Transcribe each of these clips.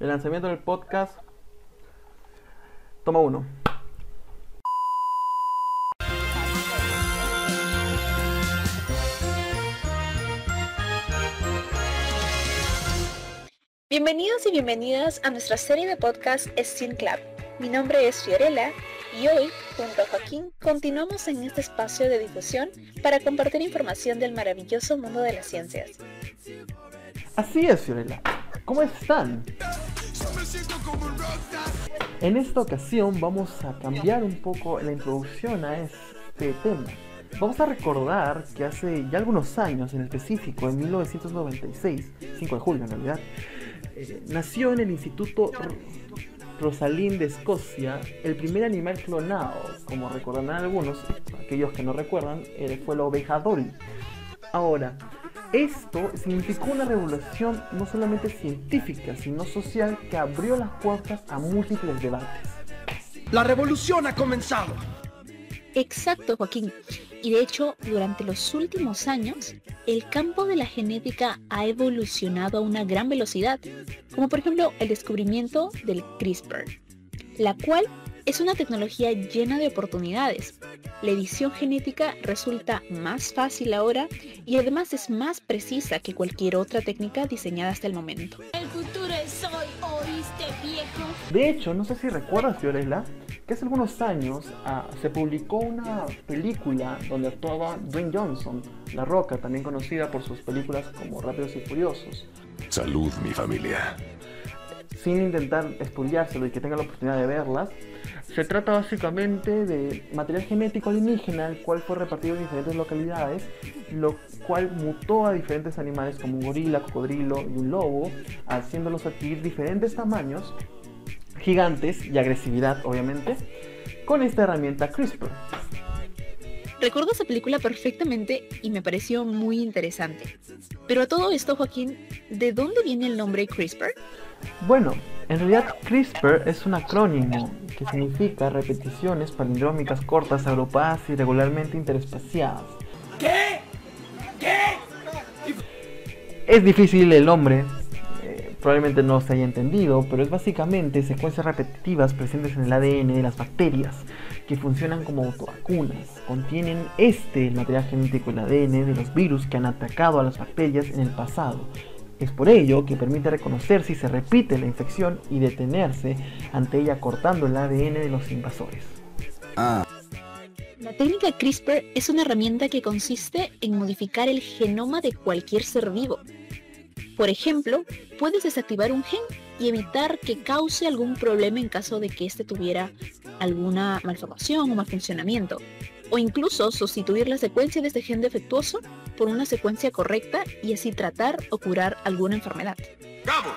El lanzamiento del podcast. Toma uno. Bienvenidos y bienvenidas a nuestra serie de podcast Steam Club. Mi nombre es Fiorella y hoy, junto a Joaquín, continuamos en este espacio de difusión para compartir información del maravilloso mundo de las ciencias. Así es, Fiorella. ¿Cómo están? En esta ocasión vamos a cambiar un poco la introducción a este tema. Vamos a recordar que hace ya algunos años, en específico en 1996, 5 de julio en realidad, eh, nació en el Instituto Rosalind de Escocia el primer animal clonado. Como recordarán algunos, aquellos que no recuerdan, eh, fue la oveja. Ahora, esto significó una revolución no solamente científica, sino social que abrió las puertas a múltiples debates. La revolución ha comenzado. Exacto, Joaquín. Y de hecho, durante los últimos años, el campo de la genética ha evolucionado a una gran velocidad, como por ejemplo el descubrimiento del CRISPR, la cual es una tecnología llena de oportunidades. La edición genética resulta más fácil ahora y además es más precisa que cualquier otra técnica diseñada hasta el momento. El futuro es hoy, ¿oíste, viejo? De hecho, no sé si recuerdas, Fiorella, que hace algunos años ah, se publicó una película donde actuaba Dwayne Johnson, La Roca, también conocida por sus películas como Rápidos y Furiosos. Salud, mi familia. Sin intentar estudiárselo y que tenga la oportunidad de verlas, se trata básicamente de material genético alienígena, el cual fue repartido en diferentes localidades, lo cual mutó a diferentes animales como un gorila, cocodrilo y un lobo, haciéndolos adquirir diferentes tamaños, gigantes y agresividad, obviamente, con esta herramienta CRISPR. Recuerdo esa película perfectamente y me pareció muy interesante. Pero a todo esto, Joaquín, ¿de dónde viene el nombre CRISPR? Bueno, en realidad CRISPR es un acrónimo que significa repeticiones palindrómicas cortas, agrupadas y regularmente interespaciadas. ¿Qué? ¿Qué? Es difícil el nombre, eh, probablemente no se haya entendido, pero es básicamente secuencias repetitivas presentes en el ADN de las bacterias que funcionan como autovacunas. Contienen este, el material genético, el ADN de los virus que han atacado a las bacterias en el pasado. Es por ello que permite reconocer si se repite la infección y detenerse ante ella cortando el ADN de los invasores. La técnica CRISPR es una herramienta que consiste en modificar el genoma de cualquier ser vivo. Por ejemplo, puedes desactivar un gen y evitar que cause algún problema en caso de que éste tuviera alguna malformación o mal funcionamiento. O incluso sustituir la secuencia de este gen defectuoso por una secuencia correcta y así tratar o curar alguna enfermedad. ¡Cabo!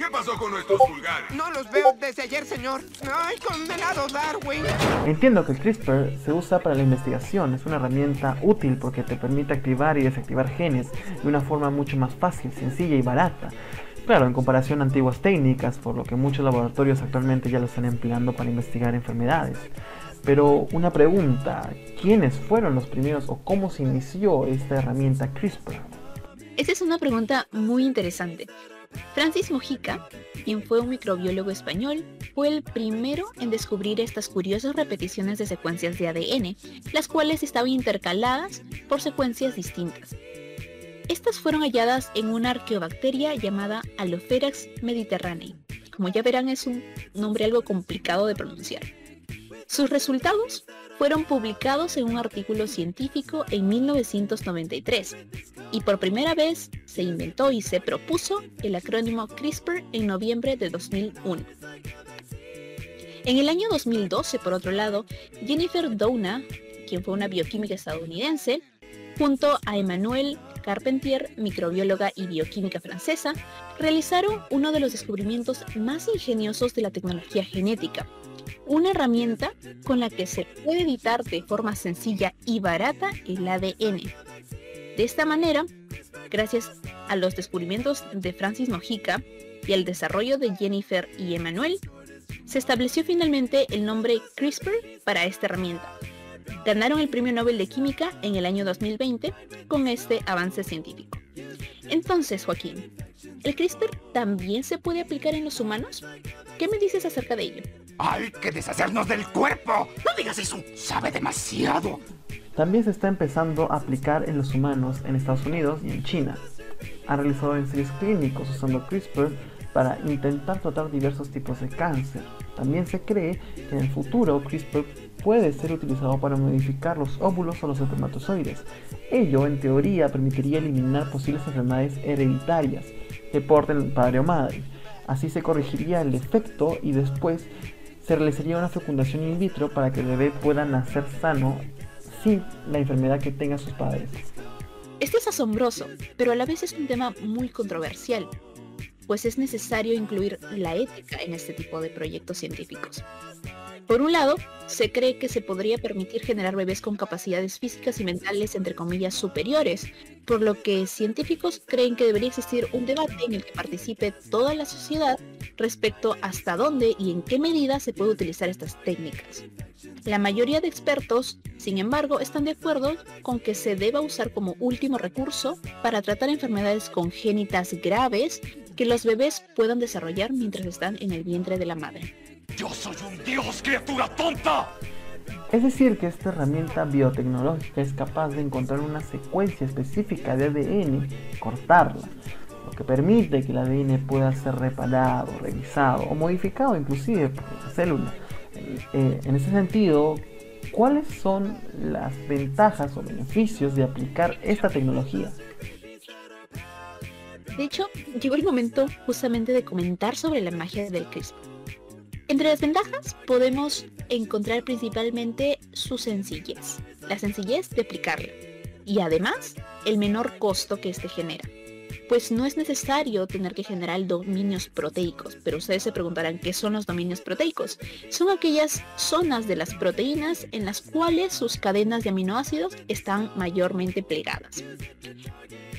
¿Qué pasó con nuestros pulgares? No los veo desde ayer, señor. ¡Ay, condenado Darwin! Entiendo que el CRISPR se usa para la investigación, es una herramienta útil porque te permite activar y desactivar genes de una forma mucho más fácil, sencilla y barata. Claro, en comparación a antiguas técnicas, por lo que muchos laboratorios actualmente ya lo están empleando para investigar enfermedades. Pero una pregunta, ¿quiénes fueron los primeros o cómo se inició esta herramienta CRISPR? Esa es una pregunta muy interesante. Francis Mojica, quien fue un microbiólogo español, fue el primero en descubrir estas curiosas repeticiones de secuencias de ADN, las cuales estaban intercaladas por secuencias distintas. Estas fueron halladas en una arqueobacteria llamada Alopherax mediterranei. Como ya verán es un nombre algo complicado de pronunciar. Sus resultados fueron publicados en un artículo científico en 1993 y por primera vez se inventó y se propuso el acrónimo CRISPR en noviembre de 2001. En el año 2012, por otro lado, Jennifer Doudna, quien fue una bioquímica estadounidense, junto a Emmanuel Carpentier, microbióloga y bioquímica francesa, realizaron uno de los descubrimientos más ingeniosos de la tecnología genética, una herramienta con la que se puede editar de forma sencilla y barata el ADN. De esta manera, gracias a los descubrimientos de Francis Mojica y al desarrollo de Jennifer y Emmanuel, se estableció finalmente el nombre CRISPR para esta herramienta. Ganaron el Premio Nobel de Química en el año 2020 con este avance científico. Entonces, Joaquín, ¿El CRISPR también se puede aplicar en los humanos? ¿Qué me dices acerca de ello? ¡Hay que deshacernos del cuerpo! ¡No digas eso! ¡Sabe demasiado! También se está empezando a aplicar en los humanos en Estados Unidos y en China. Han realizado ensayos clínicos usando CRISPR para intentar tratar diversos tipos de cáncer. También se cree que en el futuro CRISPR puede ser utilizado para modificar los óvulos o los espermatozoides. Ello, en teoría, permitiría eliminar posibles enfermedades hereditarias que porten padre o madre. Así se corregiría el efecto y después se realizaría una fecundación in vitro para que el bebé pueda nacer sano sin la enfermedad que tengan sus padres. Esto es asombroso, pero a la vez es un tema muy controversial, pues es necesario incluir la ética en este tipo de proyectos científicos. Por un lado, se cree que se podría permitir generar bebés con capacidades físicas y mentales entre comillas superiores, por lo que científicos creen que debería existir un debate en el que participe toda la sociedad respecto hasta dónde y en qué medida se puede utilizar estas técnicas. La mayoría de expertos, sin embargo, están de acuerdo con que se deba usar como último recurso para tratar enfermedades congénitas graves que los bebés puedan desarrollar mientras están en el vientre de la madre. ¡Yo soy un dios, criatura tonta! Es decir, que esta herramienta biotecnológica es capaz de encontrar una secuencia específica de ADN y cortarla, lo que permite que el ADN pueda ser reparado, revisado o modificado inclusive por la célula. Eh, en ese sentido, ¿cuáles son las ventajas o beneficios de aplicar esta tecnología? De hecho, llegó el momento justamente de comentar sobre la magia del CRISPR. Entre las ventajas podemos encontrar principalmente su sencillez, la sencillez de aplicarla y además el menor costo que éste genera. Pues no es necesario tener que generar dominios proteicos, pero ustedes se preguntarán qué son los dominios proteicos. Son aquellas zonas de las proteínas en las cuales sus cadenas de aminoácidos están mayormente plegadas.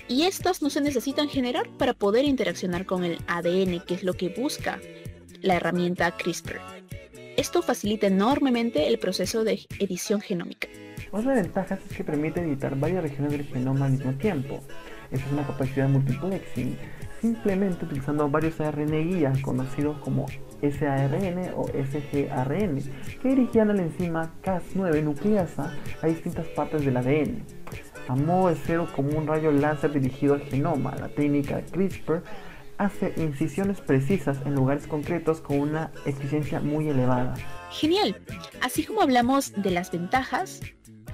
Y estas no se necesitan generar para poder interaccionar con el ADN, que es lo que busca la herramienta CRISPR. Esto facilita enormemente el proceso de edición genómica. Otra ventaja es que permite editar varias regiones del genoma al mismo tiempo. Esta es una capacidad de multiplexing, simplemente utilizando varios ARN guías conocidos como SARN o sgRN, que dirigían a la enzima Cas9 nucleasa a distintas partes del ADN. A modo de ser como un rayo láser dirigido al genoma, la técnica CRISPR hace incisiones precisas en lugares concretos con una eficiencia muy elevada. Genial. Así como hablamos de las ventajas,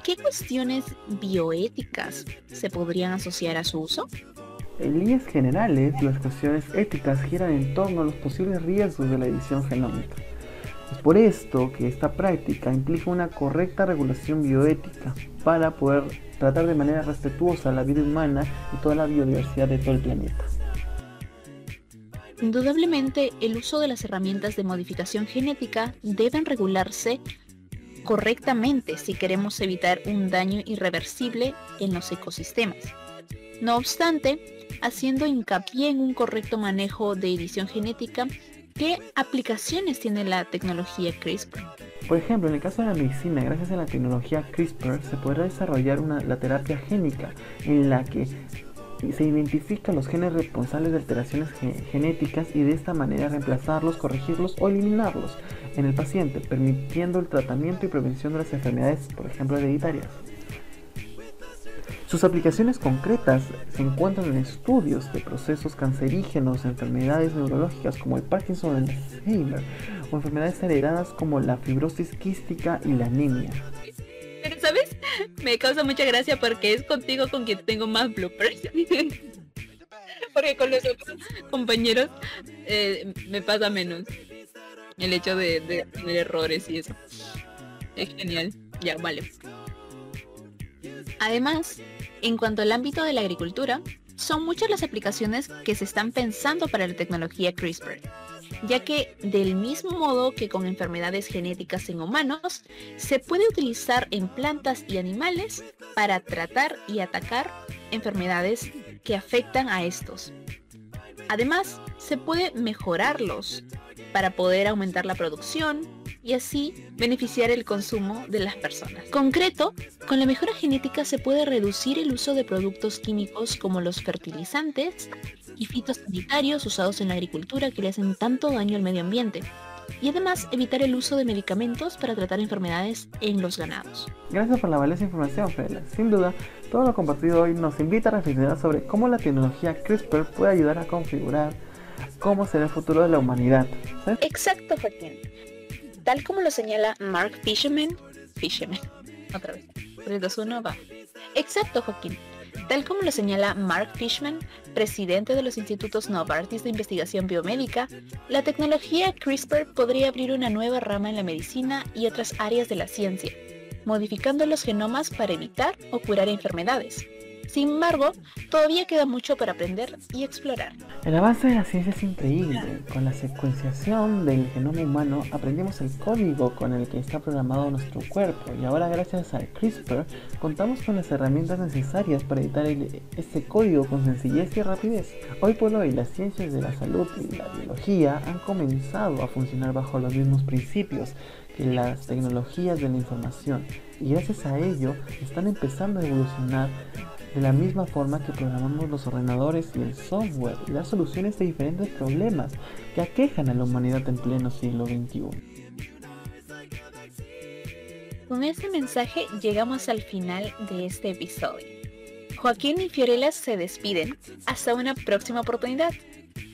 ¿qué cuestiones bioéticas se podrían asociar a su uso? En líneas generales, las cuestiones éticas giran en torno a los posibles riesgos de la edición genómica. Es por esto que esta práctica implica una correcta regulación bioética para poder tratar de manera respetuosa la vida humana y toda la biodiversidad de todo el planeta. Indudablemente, el uso de las herramientas de modificación genética deben regularse correctamente si queremos evitar un daño irreversible en los ecosistemas. No obstante, haciendo hincapié en un correcto manejo de edición genética, ¿qué aplicaciones tiene la tecnología CRISPR? Por ejemplo, en el caso de la medicina, gracias a la tecnología CRISPR se podrá desarrollar una, la terapia génica en la que se identifican los genes responsables de alteraciones genéticas y de esta manera reemplazarlos, corregirlos o eliminarlos en el paciente, permitiendo el tratamiento y prevención de las enfermedades, por ejemplo, hereditarias. Sus aplicaciones concretas se encuentran en estudios de procesos cancerígenos, enfermedades neurológicas como el Parkinson o el Alzheimer, o enfermedades heredadas como la fibrosis quística y la anemia. Me causa mucha gracia porque es contigo con quien tengo más bloopers. porque con los otros compañeros eh, me pasa menos. El hecho de, de tener errores y eso. Es genial. Ya, vale. Además, en cuanto al ámbito de la agricultura, son muchas las aplicaciones que se están pensando para la tecnología CRISPR ya que del mismo modo que con enfermedades genéticas en humanos, se puede utilizar en plantas y animales para tratar y atacar enfermedades que afectan a estos. Además, se puede mejorarlos para poder aumentar la producción y así beneficiar el consumo de las personas. Concreto, con la mejora genética se puede reducir el uso de productos químicos como los fertilizantes y fitosanitarios usados en la agricultura que le hacen tanto daño al medio ambiente y además evitar el uso de medicamentos para tratar enfermedades en los ganados. Gracias por la valiosa información, Fela. Sin duda, todo lo compartido hoy nos invita a reflexionar sobre cómo la tecnología CRISPR puede ayudar a configurar cómo será el futuro de la humanidad. Exacto, Joaquín. Tal como lo señala Mark Fisherman, Fisherman, otra vez, 3, 2, 1, va. Exacto, Joaquín. Tal como lo señala Mark Fishman, presidente de los institutos Novartis de investigación biomédica, la tecnología CRISPR podría abrir una nueva rama en la medicina y otras áreas de la ciencia, modificando los genomas para evitar o curar enfermedades. Sin embargo, todavía queda mucho para aprender y explorar. El avance de la ciencia es increíble. Con la secuenciación del genoma humano aprendimos el código con el que está programado nuestro cuerpo y ahora gracias al CRISPR contamos con las herramientas necesarias para editar este código con sencillez y rapidez. Hoy por hoy las ciencias de la salud y la biología han comenzado a funcionar bajo los mismos principios que las tecnologías de la información y gracias a ello están empezando a evolucionar de la misma forma que programamos los ordenadores y el software y dar soluciones de diferentes problemas que aquejan a la humanidad en pleno siglo XXI. Con este mensaje llegamos al final de este episodio. Joaquín y Fiorella se despiden hasta una próxima oportunidad.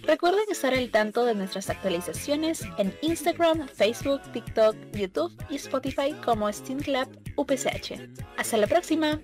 Recuerden estar al tanto de nuestras actualizaciones en Instagram, Facebook, TikTok, YouTube y Spotify como Steam Club UPCH. Hasta la próxima.